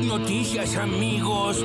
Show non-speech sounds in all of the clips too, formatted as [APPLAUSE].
noticias, amigos.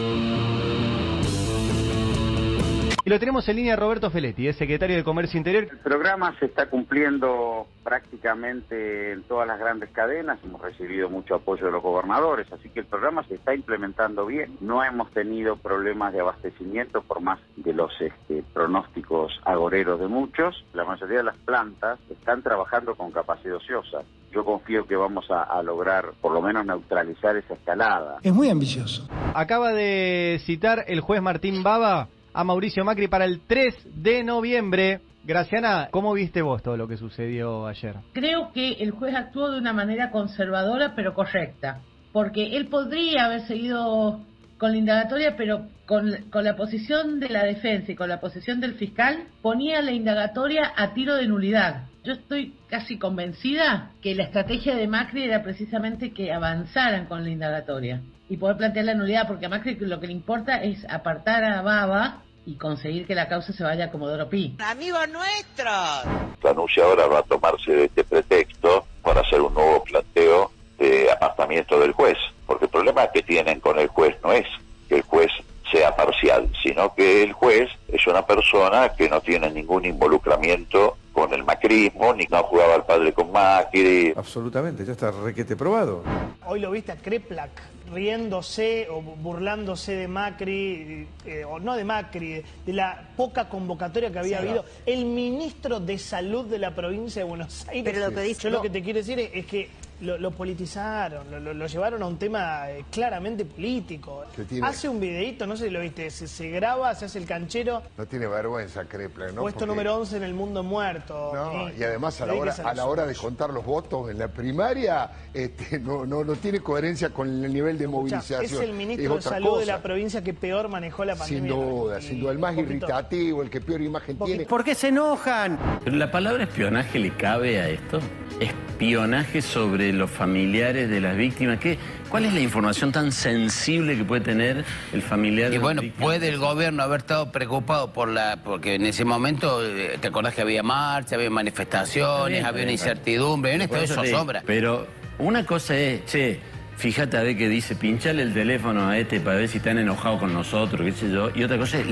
Y lo tenemos en línea Roberto Feletti, es secretario de Comercio Interior. El programa se está cumpliendo prácticamente en todas las grandes cadenas, hemos recibido mucho apoyo de los gobernadores, así que el programa se está implementando bien. No hemos tenido problemas de abastecimiento por más de los este, pronósticos agoreros de muchos. La mayoría de las plantas están trabajando con capacidad ociosa. Yo confío que vamos a, a lograr por lo menos neutralizar esa escalada. Es muy ambicioso. Acaba de citar el juez Martín Baba a Mauricio Macri para el 3 de noviembre. Graciana, ¿cómo viste vos todo lo que sucedió ayer? Creo que el juez actuó de una manera conservadora pero correcta, porque él podría haber seguido con la indagatoria, pero con, con, la posición de la defensa y con la posición del fiscal, ponía la indagatoria a tiro de nulidad. Yo estoy casi convencida que la estrategia de Macri era precisamente que avanzaran con la indagatoria y poder plantear la nulidad, porque a Macri lo que le importa es apartar a Baba y conseguir que la causa se vaya a Comodoro Pi. ¡Amigos nuestros! La anuncia ahora va a tomarse de este pretexto para hacer un nuevo planteo de apartamiento del juez, porque el problema que tienen con el juez no es que el juez sea parcial, sino que el juez es una persona que no tiene ningún involucramiento con el macrismo, ni no jugaba al padre con Macri. Absolutamente, ya está requete probado. Hoy lo viste a Kreplak riéndose o burlándose de Macri, eh, o no de Macri, de la poca convocatoria que había sí, habido. No. El ministro de Salud de la provincia de Buenos Aires. Pero lo que dice, Yo no. lo que te quiero decir es, es que lo, lo, politizaron, lo, lo, llevaron a un tema eh, claramente político. Hace un videito, no sé si lo viste, se, se, graba, se hace el canchero. No tiene vergüenza, Kreplak, ¿no? Puesto Porque... número 11 en el mundo muerto. No, eh, y además a la hora, a la hora de contar los votos en la primaria, este, no, no, no tiene coherencia con el nivel de movilización. Es el ministro es de Salud cosa. de la provincia que peor manejó la pandemia. Sin duda, sin duda, el más irritativo, el que peor imagen tiene. ¿Por qué se enojan? Pero la palabra espionaje le cabe a esto. Espionaje sobre los familiares de las víctimas. ¿Qué, ¿Cuál es la información tan sensible que puede tener el familiar? Y de bueno, puede el gobierno haber estado preocupado por la, porque en ese momento, eh, ¿te acordás que había marcha, había manifestaciones, había una incertidumbre? En esto eso sobra. Pero una cosa es, che, fíjate a ver qué dice, pinchale el teléfono a este para ver si están enojados con nosotros, qué sé yo. Y otra cosa es,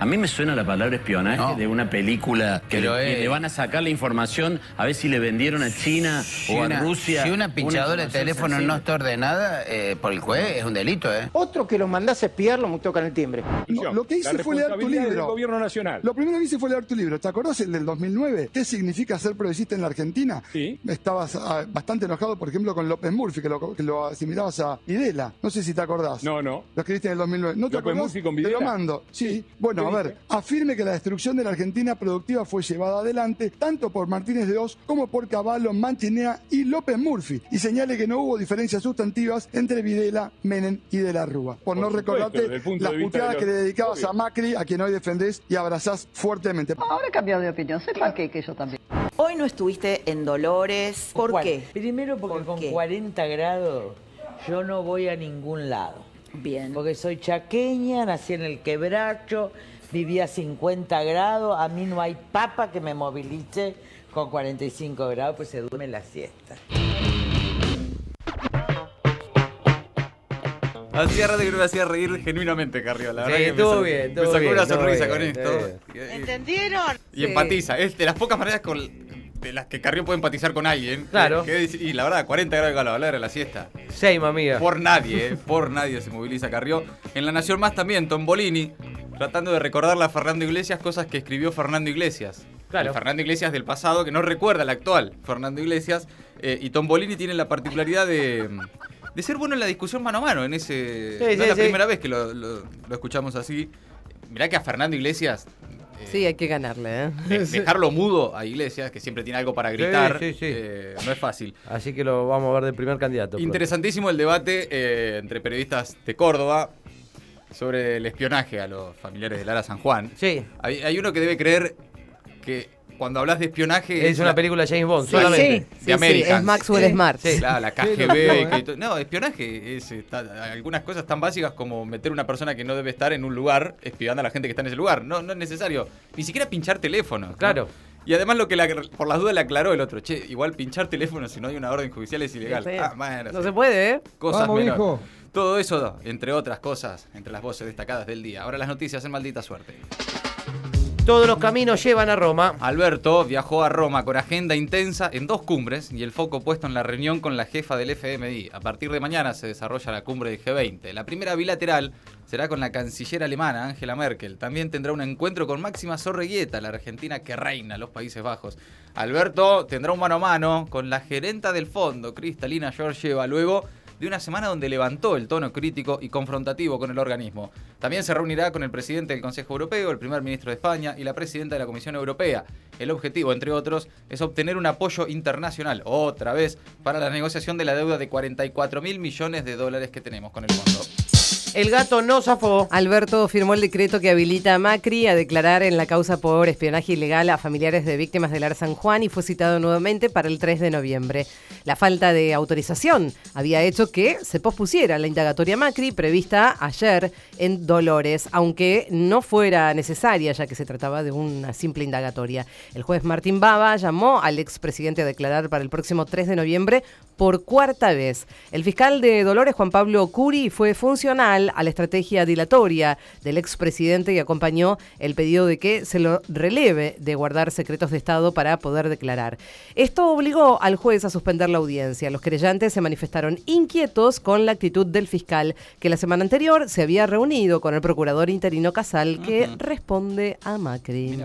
a mí me suena la palabra espionaje No. de una película que, Pero le, es- que le van a sacar la información a ver si le vendieron a China Si o una, a Rusia. si una pinchadora de información teléfono sensible. no está ordenada eh, por el juez, es un delito, ¿eh? Otro que lo mandás a espiar lo tocan el timbre. No, lo que hice fue leer tu libro. gobierno nacional. Lo primero que hice fue leer tu libro. ¿Te acordás el del 2009? ¿Qué significa ser progresista en la Argentina? Sí. Estabas ah, bastante enojado, por ejemplo, con López Murphy, que lo, que lo asimilabas a Videla. No sé si te acordás. No, no. Lo escribiste en el 2009. ¿No te López acordás? Con Te lo mando. Sí. Sí. Bueno, ¿Qué a ver. dice? Afirme que la destrucción de la Argentina productiva fue llevada adelante tanto por Martínez de Oz como por Caballo, Manchinea y López Murphy. Y señale que no hubo diferencias sustantivas entre Videla, Menem y De la Rúa. Por, Por no supuesto, recordarte las puteadas de que le dedicabas Obvio. a Macri, a quien hoy defendés y abrazás fuertemente. Ahora he cambiado de opinión. Sepan que, que yo también. Hoy no estuviste en Dolores. ¿Por ¿Cuál? qué? Primero porque ¿Por con qué? 40 grados yo no voy a ningún lado. Bien. Porque soy chaqueña, nací en el quebracho, viví a 50 grados, a mí no hay papa que me movilice con 45 grados, pues se duerme la siesta. Hacía rato que no me hacía reír genuinamente, Carrió. La Sí, verdad que me estuvo sacó- bien, Me sacó bien, una sonrisa bien, con esto. ¿Entendieron? Y Sí. empatiza. Es de las pocas maneras con, de las que Carrió puede empatizar con alguien. Claro. Que- que dice- y la verdad, 40 grados de calor, hablar de la siesta. Same, amiga. Por nadie, eh, por nadie se moviliza Carrió. En La Nación Más también, Tombolini, tratando de recordarle a Fernando Iglesias cosas que escribió Fernando Iglesias. Claro. El Fernando Iglesias del pasado, que no recuerda al actual Fernando Iglesias. eh, y Tombolini tiene la particularidad de, de ser bueno en la discusión mano a mano. En ese, Sí, no sí, es la sí. primera vez que lo, lo- lo escuchamos así. Mirá que a Fernando Iglesias eh, Sí, hay que ganarle, ¿eh? de- [LAUGHS] dejarlo mudo a Iglesias, que siempre tiene algo para gritar, Sí, sí, sí. eh, no es fácil. Así que lo vamos a ver de primer candidato. Interesantísimo el debate eh, entre periodistas de Córdoba sobre el espionaje a los familiares de Lara San Juan. Sí. Hay, hay uno que debe creer que cuando hablas de espionaje... Es una película de James Bond, Sí, solamente. sí, sí, de Americans. es Maxwell Smart. Sí. Claro, la Sí, KGB. no, que ¿eh? to- no, espionaje es está- algunas cosas tan básicas como meter una persona que no debe estar en un lugar espiando a la gente que está en ese lugar. No, no es necesario. Ni siquiera pinchar teléfono. ¿no? Claro. Y además lo que la- por las dudas le aclaró el otro, che, igual pinchar teléfono si no hay una orden judicial es ilegal. Sí. Ah, No se puede, ¿eh? Cosas Vamos, menores. hijo. Todo eso, entre otras cosas, entre las voces destacadas del día. Ahora las noticias en maldita suerte. Todos los caminos llevan a Roma. Alberto viajó a Roma con agenda intensa en dos cumbres y el foco puesto en la reunión con la jefa del FMI. A partir de mañana se desarrolla la cumbre del G20. La primera bilateral será con la canciller alemana Angela Merkel. También tendrá un encuentro con Máxima Sorreguieta, la argentina que reina los Países Bajos. Alberto tendrá un mano a mano con la gerenta del fondo, Cristalina Georgieva. Luego de una semana donde levantó el tono crítico y confrontativo con el organismo. También se reunirá con el presidente del Consejo Europeo, el primer ministro de España y la presidenta de la Comisión Europea. El objetivo, entre otros, es obtener un apoyo internacional, otra vez, para la negociación de la deuda de 44 mil millones de dólares que tenemos con el fondo. El gato no zafó. Alberto firmó el decreto que habilita a Macri a declarar en la causa por espionaje ilegal a familiares de víctimas del AR San Juan y fue citado nuevamente para el 3 de noviembre. La falta de autorización había hecho que se pospusiera la indagatoria Macri prevista ayer en Dolores, aunque no fuera necesaria ya que se trataba de una simple indagatoria. El juez Martín Baba llamó al expresidente a declarar para el próximo 3 de noviembre por cuarta vez. El fiscal de Dolores, Juan Pablo Curi, fue a la estrategia dilatoria del expresidente y acompañó el pedido de que se lo releve de guardar secretos de Estado para poder declarar. Esto obligó al juez a suspender la audiencia. Los querellantes se manifestaron inquietos con la actitud del fiscal, que la semana anterior se había reunido con el procurador interino Casal, que responde a Macri.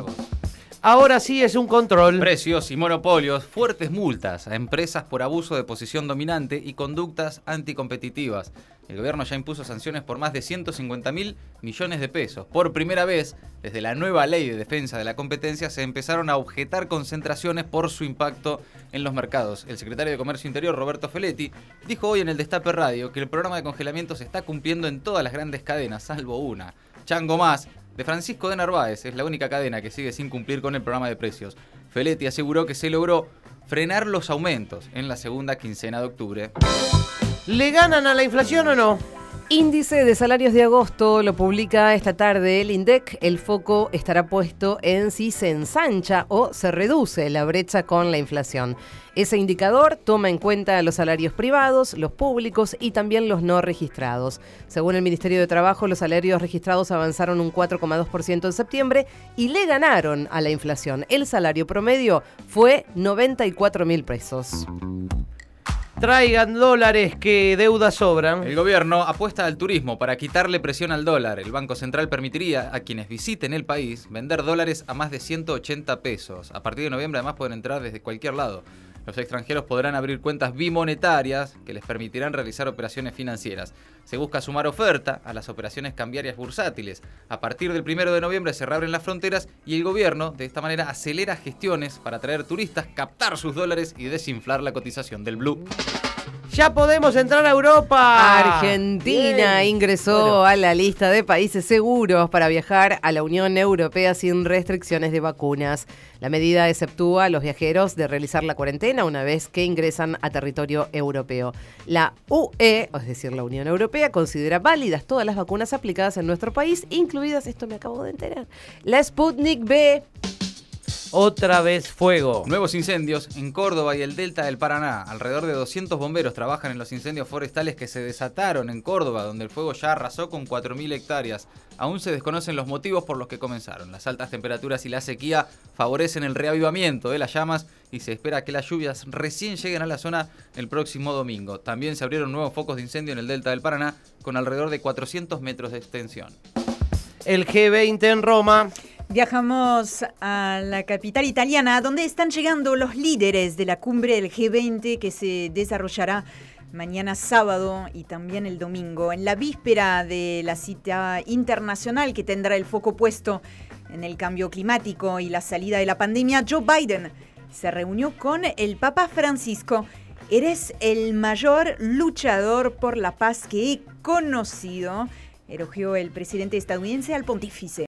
Ahora sí es un control. Precios y monopolios, fuertes multas a empresas por abuso de posición dominante y conductas anticompetitivas. El gobierno ya impuso sanciones por más de 150 mil millones de pesos. Por primera vez, desde la nueva ley de defensa de la competencia, se empezaron a objetar concentraciones por su impacto en los mercados. El secretario de Comercio Interior, Roberto Feletti, dijo hoy en el Destape Radio que el programa de congelamiento se está cumpliendo en todas las grandes cadenas, salvo una. Chango Más, de Francisco de Narváez, es la única cadena que sigue sin cumplir con el programa de precios. Feletti aseguró que se logró frenar los aumentos en la segunda quincena de octubre. ¿Le ganan a la inflación o no? Índice de salarios de agosto lo publica esta tarde el INDEC. El foco estará puesto en si se ensancha o se reduce la brecha con la inflación. Ese indicador toma en cuenta los salarios privados, los públicos y también los no registrados. Según el Ministerio de Trabajo, los salarios registrados avanzaron un 4,2% en septiembre y le ganaron a la inflación. El salario promedio fue 94 mil pesos. Traigan dólares que deudas sobran. El gobierno apuesta al turismo para quitarle presión al dólar. El Banco Central permitiría a quienes visiten el país vender dólares a más de 180 pesos. A partir de noviembre además pueden entrar desde cualquier lado. Los extranjeros podrán abrir cuentas bimonetarias que les permitirán realizar operaciones financieras. Se busca sumar oferta a las operaciones cambiarias bursátiles. A partir del 1 de noviembre se reabren las fronteras y el gobierno de esta manera acelera gestiones para atraer turistas, captar sus dólares y desinflar la cotización del blue. Ya podemos entrar a Europa. Argentina Bien. ingresó Bueno. a la lista de países seguros para viajar a la Unión Europea sin restricciones de vacunas. La medida exceptúa a los viajeros de realizar la cuarentena una vez que ingresan a territorio europeo. La UE, es decir, la Unión Europea, considera válidas todas las vacunas aplicadas en nuestro país, incluidas, esto me acabo de enterar, la Sputnik B. Otra vez fuego. Nuevos incendios en Córdoba y el delta del Paraná. Alrededor de 200 bomberos trabajan en los incendios forestales que se desataron en Córdoba, donde el fuego ya arrasó con 4.000 hectáreas. Aún se desconocen los motivos por los que comenzaron. Las altas temperaturas y la sequía favorecen el reavivamiento de las llamas y se espera que las lluvias recién lleguen a la zona el próximo domingo. También se abrieron nuevos focos de incendio en el delta del Paraná con alrededor de 400 metros de extensión. El G20 en Roma. Viajamos a la capital italiana, donde están llegando los líderes de la cumbre del G20 que se desarrollará mañana sábado y también el domingo, en la víspera de la cita internacional que tendrá el foco puesto en el cambio climático y la salida de la pandemia. Joe Biden se reunió con el Papa Francisco. Eres el mayor luchador por la paz que he conocido, elogió el presidente estadounidense al pontífice.